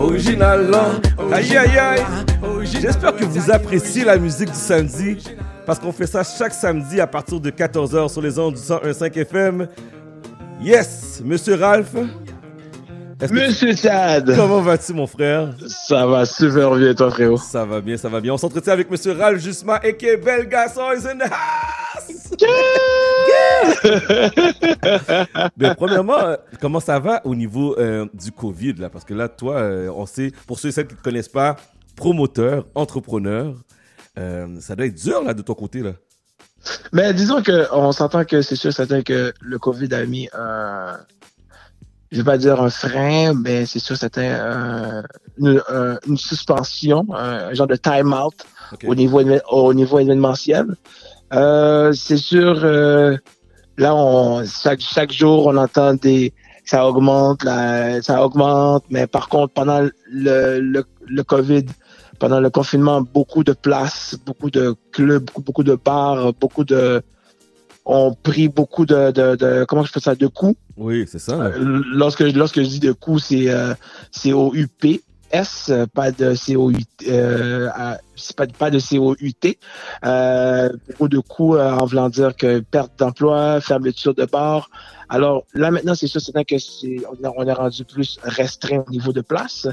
Original, aïe aïe aïe. J'espère que vous appréciez la musique du samedi parce qu'on fait ça chaque samedi à partir de 14h sur les ondes du 101.5 FM. Yes, Monsieur Ralph. Monsieur Chad. Comment vas-tu, mon frère? Ça va super bien, toi, frérot. Ça va bien, ça va bien. On s'entretient avec Monsieur Ralph Justement et qui est bel garçon is in the house. Mais premièrement, euh, comment ça va au niveau euh, du Covid, là? Parce que là, toi, euh, on sait, pour ceux et celles qui ne te connaissent pas, promoteur, entrepreneur, ça doit être dur, là, de ton côté, là. Mais disons qu'on s'entend que c'est sûr, certain que le Covid a mis un je vais pas dire un frein, mais c'est sûr c'était euh, une, une, suspension, un genre de time out au niveau au niveau événementiel. Euh, c'est sûr, euh, là on chaque chaque jour on entend des ça augmente, là, ça augmente, mais par contre pendant le, le, le Covid, pendant le confinement, beaucoup de places, beaucoup de clubs, beaucoup, beaucoup de bars, beaucoup de ont pris beaucoup de, de, de comment je fais ça de coups. Oui, c'est ça. Euh, lorsque lorsque je dis de coups, c'est euh, S, pas de COUT, euh, pas, pas de COUT. Euh, beaucoup de coups en voulant dire que perte d'emploi, fermeture de bar. Alors là maintenant, c'est sûr, c'est que c'est on, est rendu plus restreint au niveau de place.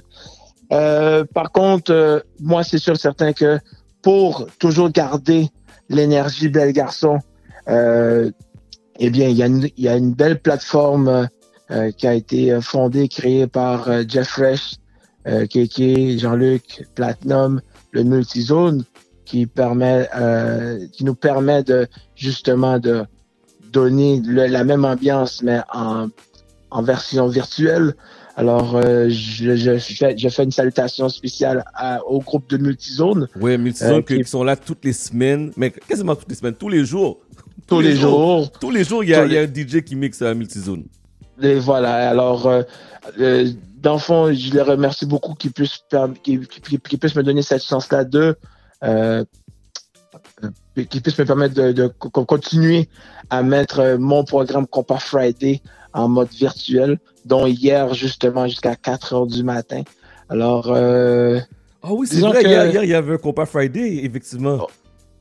Euh, par contre, moi, c'est sûr, certain que pour toujours garder l'énergie bel garçon, euh, eh bien, il y, a une, il y, a une, belle plateforme euh, qui a été fondée, créée par euh, Jeff Fresh, euh, Keke, Jean-Luc, Platinum, le multizone, qui permet, euh, qui nous permet de justement de donner la même ambiance, mais en, en version virtuelle. Alors, euh, je, je, fais, je, fais, une salutation spéciale à, au groupe de Multizone. Oui, Multizone euh, qui, qui, sont là toutes les semaines, mais quasiment toutes les semaines, tous les jours. Tous, les, jours. Tous les jours, il y, y a un DJ qui mixe à Multizone. Et voilà, alors, euh, euh, dans le fond, je les remercie beaucoup qu'ils puissent, qu'ils, qu'ils puissent me donner cette chance-là de... Euh, qui puisse me permettre de, de, continuer à mettre mon programme Compas Friday en mode virtuel, dont hier, justement, jusqu'à 4 heures du matin. Alors. Euh, ah oui, c'est vrai, que... hier, hier, il y avait un Compas Friday, effectivement. Oh,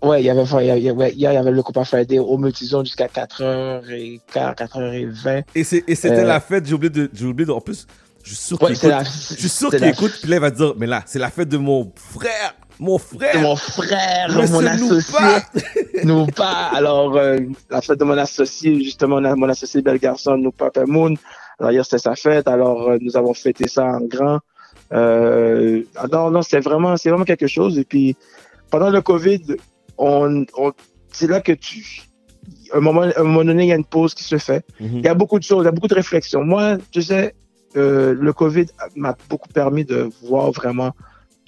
ouais, il y avait, il y avait, il y avait le Compas Friday au Multizone jusqu'à 4h15, 4h20. Et c'était euh... la fête, j'ai oublié de, j'ai oublié de, en plus, je suis sûr qu'il écoute, la, je suis sûr qu'il écoute, puis là, il va dire, mais là, c'est la fête de mon frère. Mon frère. mon frère, mon associé. Nous pas. Alors, euh, la fête de mon associé, justement, mon associé bel garçon, nous Papa Moon. Alors, hier, c'était sa fête. Alors, euh, nous avons fêté ça en grand. Euh, non, non, c'est vraiment, c'est vraiment quelque chose. Et puis, pendant le Covid, on, on c'est là que tu, un moment, un moment donné, il y a une pause qui se fait. Mm -hmm. Il y a beaucoup de choses, il y a beaucoup de réflexions. Moi, tu sais, euh, le Covid m'a beaucoup permis de voir vraiment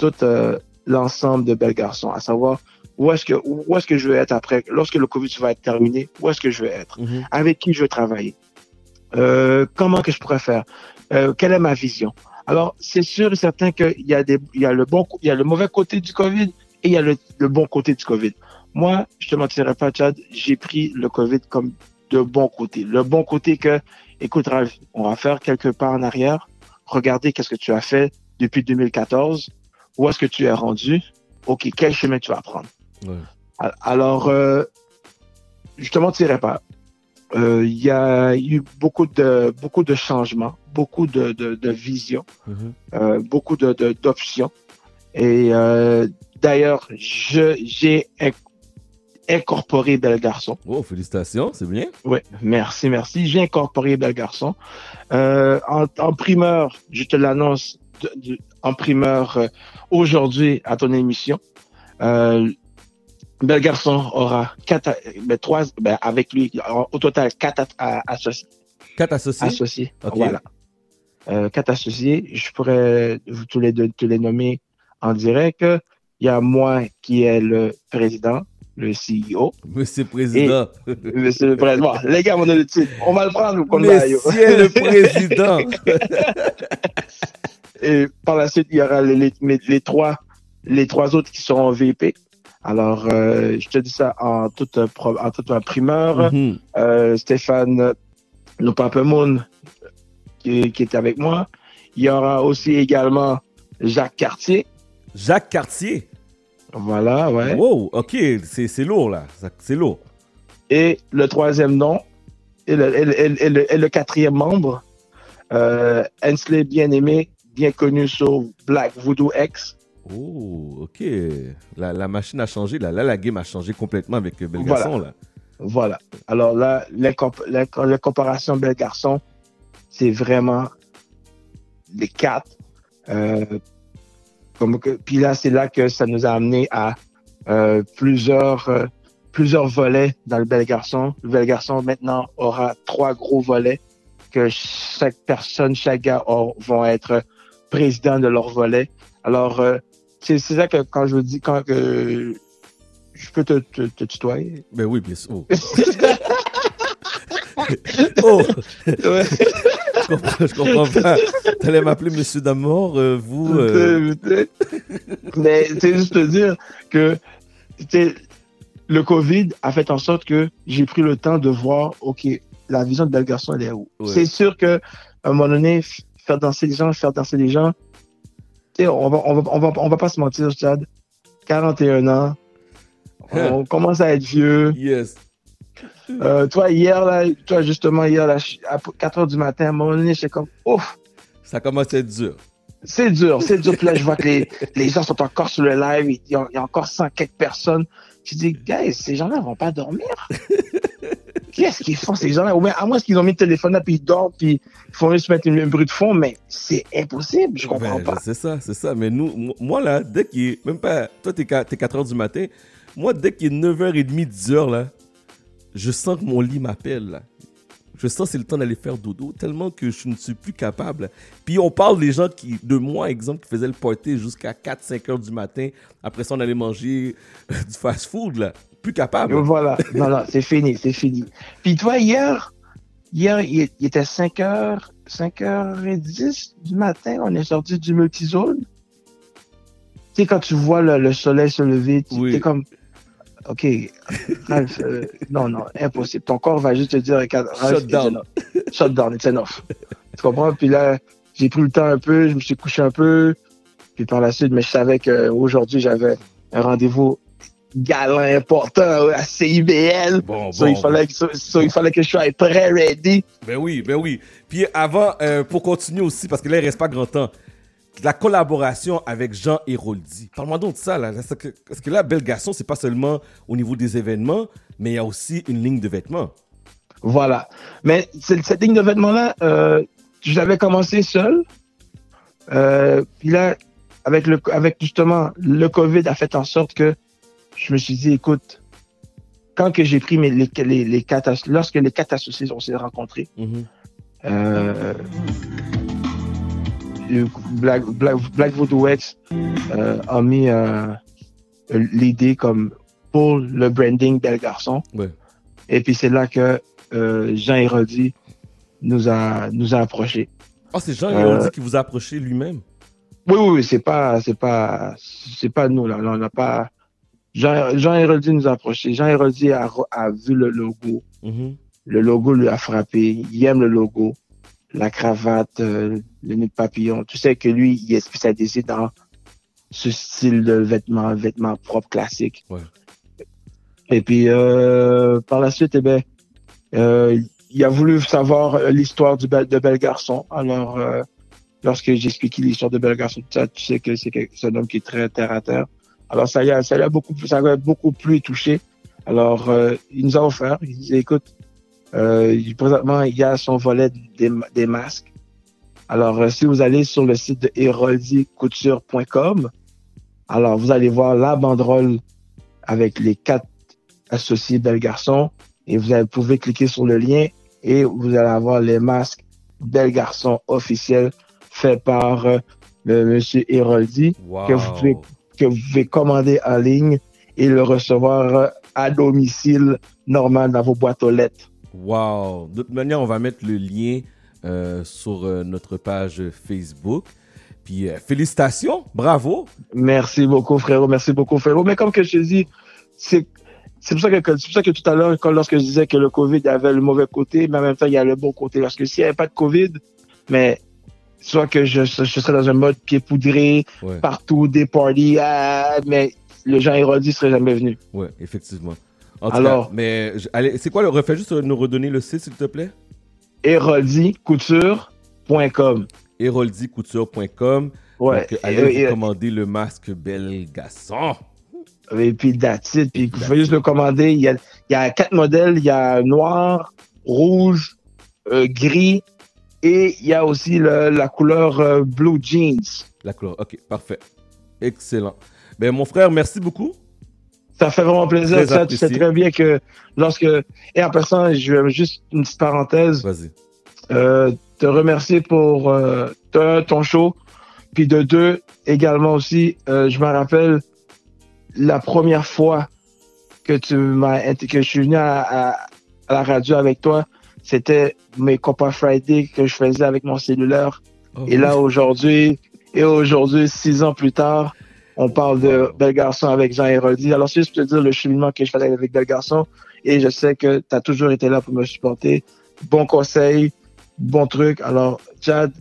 toute euh, l'ensemble de belles garçons, à savoir où est-ce que où est-ce que je vais être après, lorsque le Covid va être terminé, où est-ce que je vais être, mm -hmm. avec qui je vais travailler, euh, comment que je pourrais faire, euh, quelle est ma vision. Alors c'est sûr et certain qu'il y a des, il y a le bon, il y a le mauvais côté du Covid et il y a le, le bon côté du Covid. Moi, je te mentirai pas, Chad, j'ai pris le Covid comme de bon côté. Le bon côté que, écoute, Ralph, on va faire quelques pas en arrière. Regardez qu'est-ce que tu as fait depuis 2014 où est-ce que tu es rendu, OK, quel chemin tu vas prendre? Ouais. Alors, euh, je te mentirai pas. Il euh, y a eu beaucoup de beaucoup de changements, beaucoup de, de, de visions, mm -hmm. euh, beaucoup de d'options. Et d'ailleurs, je j'ai incorporé Bel Garçon. Oh, félicitations, c'est bien. Oui, merci, merci. J'ai incorporé Bel Garçon. en, en primeur, je te l'annonce, en primeur euh, aujourd'hui à ton émission. Euh, Bel Garçon aura quatre, ben, trois, ben, avec lui, au total quatre associés. Quatre associés? Associés. Okay. Voilà. Euh, quatre associés. Je pourrais tous les deux, tous les nommer en direct. Il y a moi qui est le président, le CEO. Monsieur le Président. Et, monsieur le Président. Bon, les gars, on a le titre. On va le prendre comme Monsieur le Président. Et par la suite, il y aura les, les, les trois, les trois autres qui seront VP. Alors, euh, je te dis ça en toute, en toute primeur. Mm -hmm. euh, Stéphane Lopapemoun, qui, qui est avec moi. Il y aura aussi également Jacques Cartier. Jacques Cartier. Voilà, ouais. Wow, ok, c'est lourd là, c'est lourd. Et le troisième nom, et le, quatrième membre, euh, Hensley Bien-Aimé, bien connu sur Black Voodoo X. Oh, ok. La, machine a changé, là. Là, la game a changé complètement avec Bel Garçon, là. Voilà. Alors là, la, la, comparaison Bel Garçon, c'est vraiment les quatre. Euh, comme puis là, c'est là que ça nous a amené à euh, plusieurs, euh, plusieurs volets dans le Bel Garçon. Le Bel Garçon, maintenant, aura trois gros volets que chaque personne, chaque gars vont être président de leur volet. Alors, c'est ça que quand je vous dis, quand que je peux te, te, tutoyer? Ben oui, bien sûr. oh! Je, comprends, pas. Tu allais m'appeler Monsieur D'Amour, euh, vous. Euh... Mais c'est juste te dire que le COVID a fait en sorte que j'ai pris le temps de voir, OK, la vision de Belle Garçon, elle est où? C'est sûr que à un moment donné, faire danser les gens, faire danser les gens, on va, on va, on va, on va pas se mentir, Chad. 41 ans, on commence à être vieux. Yes. Euh, toi, hier, là, toi, justement, hier, là, à 4 heures du matin, à un moment donné, j'étais comme, ouf. Ça commence à être dur. C'est dur, c'est dur. Puis là, je vois que les, les gens sont encore sur le live. Il y a, il y a encore 100 quelques personnes. Je dis, guys, ces gens-là vont pas dormir? Qu'est-ce qu'ils font, ces gens-là? Ou bien, à moins qu'ils ont mis le téléphone là, puis ils dorment, puis ils font juste mettre une, bruit de fond, mais c'est impossible. Je comprends ben, pas. C'est ça, c'est ça. Mais nous, moi, là, dès qu'il est, même pas, toi, t'es 4 heures du matin, moi, dès qu'il est 9h30, 10h, là, je sens que mon lit m'appelle. Je sens que c'est le temps d'aller faire dodo, tellement que je ne suis plus capable. Puis on parle des gens qui, de moi, exemple, qui faisaient le party jusqu'à 4-5 heures du matin. Après ça, on allait manger du fast-food, là. Plus capable. Voilà. c'est fini, c'est fini. Puis toi, hier, hier, il, était 5 heures, 5h10 du matin. On est sorti du multizone. Tu sais, quand tu vois le, soleil se lever, tu es comme, OK, Ralph, euh, non, non, impossible. Ton corps va juste te dire, Ralph, shut down. Shut down, it's enough. tu comprends? Puis là, j'ai pris le temps un peu, je me suis couché un peu. Puis par la suite, mais je savais qu'aujourd'hui, j'avais un rendez-vous galant important à CIBL. Bon, bon, il, fallait que, il fallait que je sois prêt, ready. Ben oui, ben oui. Puis avant, euh, pour continuer aussi, parce que là, il reste pas grand temps la collaboration avec Jean Héroldi. Parle-moi donc de ça. Là. Parce que là, Belle Garçon, c'est pas seulement au niveau des événements, mais il y a aussi une ligne de vêtements? Voilà. Mais cette ligne de vêtements-là, euh, j'avais commencé seul. Euh, puis là, avec, le, avec justement le COVID a fait en sorte que je me suis dit, écoute, quand que j'ai pris mes, les, les, les quatre, lorsque les quatre associés ont s'est rencontrés, mm-hmm. euh, Black, Black, Black Voodoo X euh, a mis euh, l'idée comme pour le branding Bel Garçon. Et puis c'est là que euh, Jean Héroldi nous a nous a approché. Ah, c'est Jean Héroldi qui vous a approché lui-même? Oui, oui, c'est pas c'est pas c'est pas nous là, on n'a pas. Jean, Jean nous a approché. Jean Héroldi a, a vu le logo. Mm-hmm. Le logo lui a frappé. Il aime le logo la cravate, euh, le nœud de papillon. Tu sais que lui, il est spécialisé dans ce style de vêtements, vêtements propres classiques. Ouais. Et puis euh, par la suite, eh ben, euh, il a voulu savoir l'histoire du de Bel Garçon. Alors, euh, lorsque j'expliquais l'histoire de Bel Garçon, tu sais que c'est un homme qui est très terre à terre. Alors ça a, ça a beaucoup, ça a beaucoup plus touché. Alors, il nous a offert. Il disait, écoute, euh, présentement, il y a son volet des, des masques. Alors, euh, si vous allez sur le site de héroldicouture.com, alors vous allez voir la banderole avec les quatre associés Bel Garçon et vous pouvez cliquer sur le lien et vous allez avoir les masques Bel Garçon officiels faits par euh, le monsieur Héroldi que, vous pouvez, que vous pouvez commander en ligne et le recevoir euh, à domicile normal dans vos boîtes aux lettres. Wow! De toute manière, on va mettre le lien euh, sur euh, notre page Facebook. Puis euh, félicitations, bravo. Merci beaucoup, frérot. Merci beaucoup, frérot. Mais comme que je te dis, c'est c'est pour ça que pour ça que tout à l'heure, lorsque je disais que le Covid avait le mauvais côté, mais en même temps il y a le bon côté. Parce que s'il n'y avait pas de Covid, mais soit que je, je serais dans un mode pied poudré, partout, des parties, ah, mais le Jean Héroldi serait jamais venu. Ouais, effectivement. Alors, mais allez, c'est quoi le refais juste nous redonner le site s'il te plaît héroldicouture.com. héroldicouture.com. Ouais. Donc, allez vous commander le masque bel garçon. Et puis d'attitude, puis vous pouvez juste le commander. Il y a, il y a quatre modèles, il y a noir, rouge, euh, gris et il y a aussi la couleur euh, blue jeans. La couleur, ok, parfait. Excellent. Ben, mon frère, merci beaucoup. Ça fait vraiment plaisir. Ça, tu sais très bien que lorsque. Et en passant, je vais juste une petite parenthèse. Vas-y. Euh, te remercier pour euh, ton show. Puis de deux, également aussi, euh, je me rappelle la première fois que tu m'as que je suis venu à, la radio avec toi, c'était mes Copa Friday que je faisais avec mon cellulaire. Oh. Et là aujourd'hui, et aujourd'hui, six ans plus tard, on parle de Bel Garçon avec Jean Héroldi. Alors, je peux te dire le cheminement que je faisais avec Bel Garçon, et je sais que tu as toujours été là pour me supporter. Bon conseil, bon truc. Alors, Chad,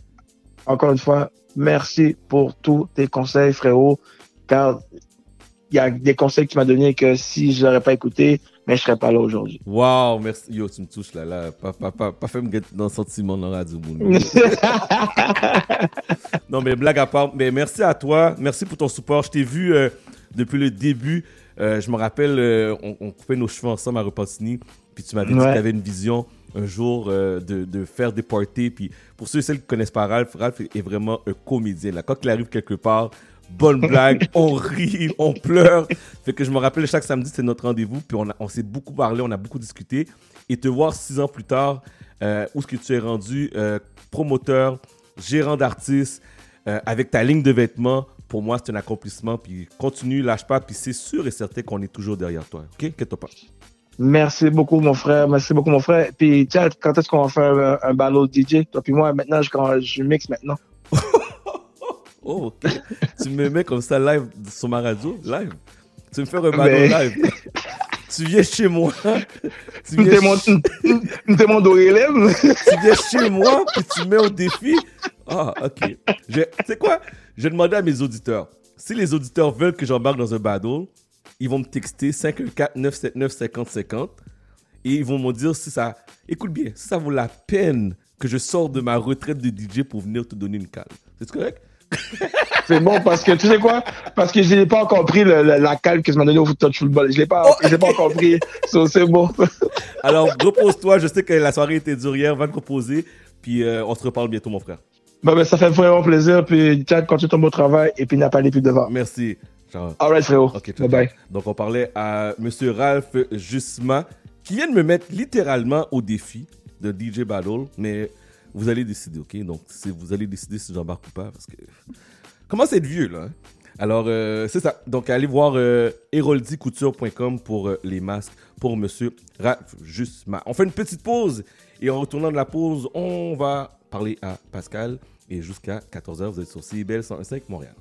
encore une fois, merci pour tous tes conseils, frérot, car il y a des conseils que tu m'as donnés que si je n'aurais pas écouté, mais je serais pas là aujourd'hui. Wow, merci. Yo, tu me touches là, là. Pas, pas, pas, pas fait me guetter dans le sentiment dans la radio. non, mais blague à part, mais merci à toi. Merci pour ton support. Je t'ai vu euh, depuis le début. Euh, je me rappelle, euh, on, coupait nos cheveux ensemble à Repentigny. Puis tu m'avais dit que tu avais une vision un jour de, de, faire des parties. Puis pour ceux et celles qui connaissent pas Ralph, Ralph est vraiment un comédien. Là. Quand il arrive quelque part, bonne blague, on rit, on pleure. Fait que je me rappelle chaque samedi, c'est notre rendez-vous. Puis on, on s'est beaucoup parlé, on a beaucoup discuté. Et te voir six ans plus tard, euh, où est-ce que tu es rendu, euh, promoteur, gérant d'artistes, euh, avec ta ligne de vêtements, pour moi, c'est un accomplissement. Puis continue, lâche pas. Puis c'est sûr et certain qu'on est toujours derrière toi. OK? Qu'est-ce pas? Merci beaucoup, mon frère. Merci beaucoup, mon frère. Puis, tiens, quand est-ce qu'on va faire un, un ballot DJ? Toi, puis moi, maintenant, je, je mixe maintenant. Oh, ok. tu me mets comme ça live sur ma radio, live. Tu me fais un ballon live. tu viens chez moi. Tu viens chez... mon Tu viens chez moi, puis tu mets au défi. Ah, ok. Tu sais quoi? Je demandé à mes auditeurs. Si les auditeurs veulent que j'embarque dans un battle, ils vont me texter 514-979-5050 et ils vont me dire si ça. Écoute bien, si ça vaut la peine que je sorte de ma retraite de DJ pour venir te donner une cale. C'est correct? C'est bon parce que tu sais quoi? Parce que je n'ai pas encore pris la calme que je m'as donné au touch football. Je l'ai pas, oh! pas encore pris. c'est bon. Alors, repose-toi. Je sais que la soirée était dure hier. Va te reposer. Puis euh, on se reparle bientôt, mon frère. Bah, ben, ça fait vraiment plaisir. Puis, Chad, continue ton beau travail. Et puis, n'a pas les plus devant. Merci. All right, frérot. bye bye. Donc, on parlait à M. Ralph Jusma, qui vient de me mettre littéralement au défi de DJ Battle. Mais vous allez décider, ok? Donc, vous allez décider si j'embarque ou pas, parce que... Comment c'est vieux, là hein? Alors, euh, c'est ça. Donc, allez voir euh, héroldicouture.com pour euh, les masques pour monsieur Raph Jusma. On fait une petite pause et en retournant de la pause, on va parler à Pascal. Et jusqu'à 14h, vous êtes sur CIBL 105 Montréal.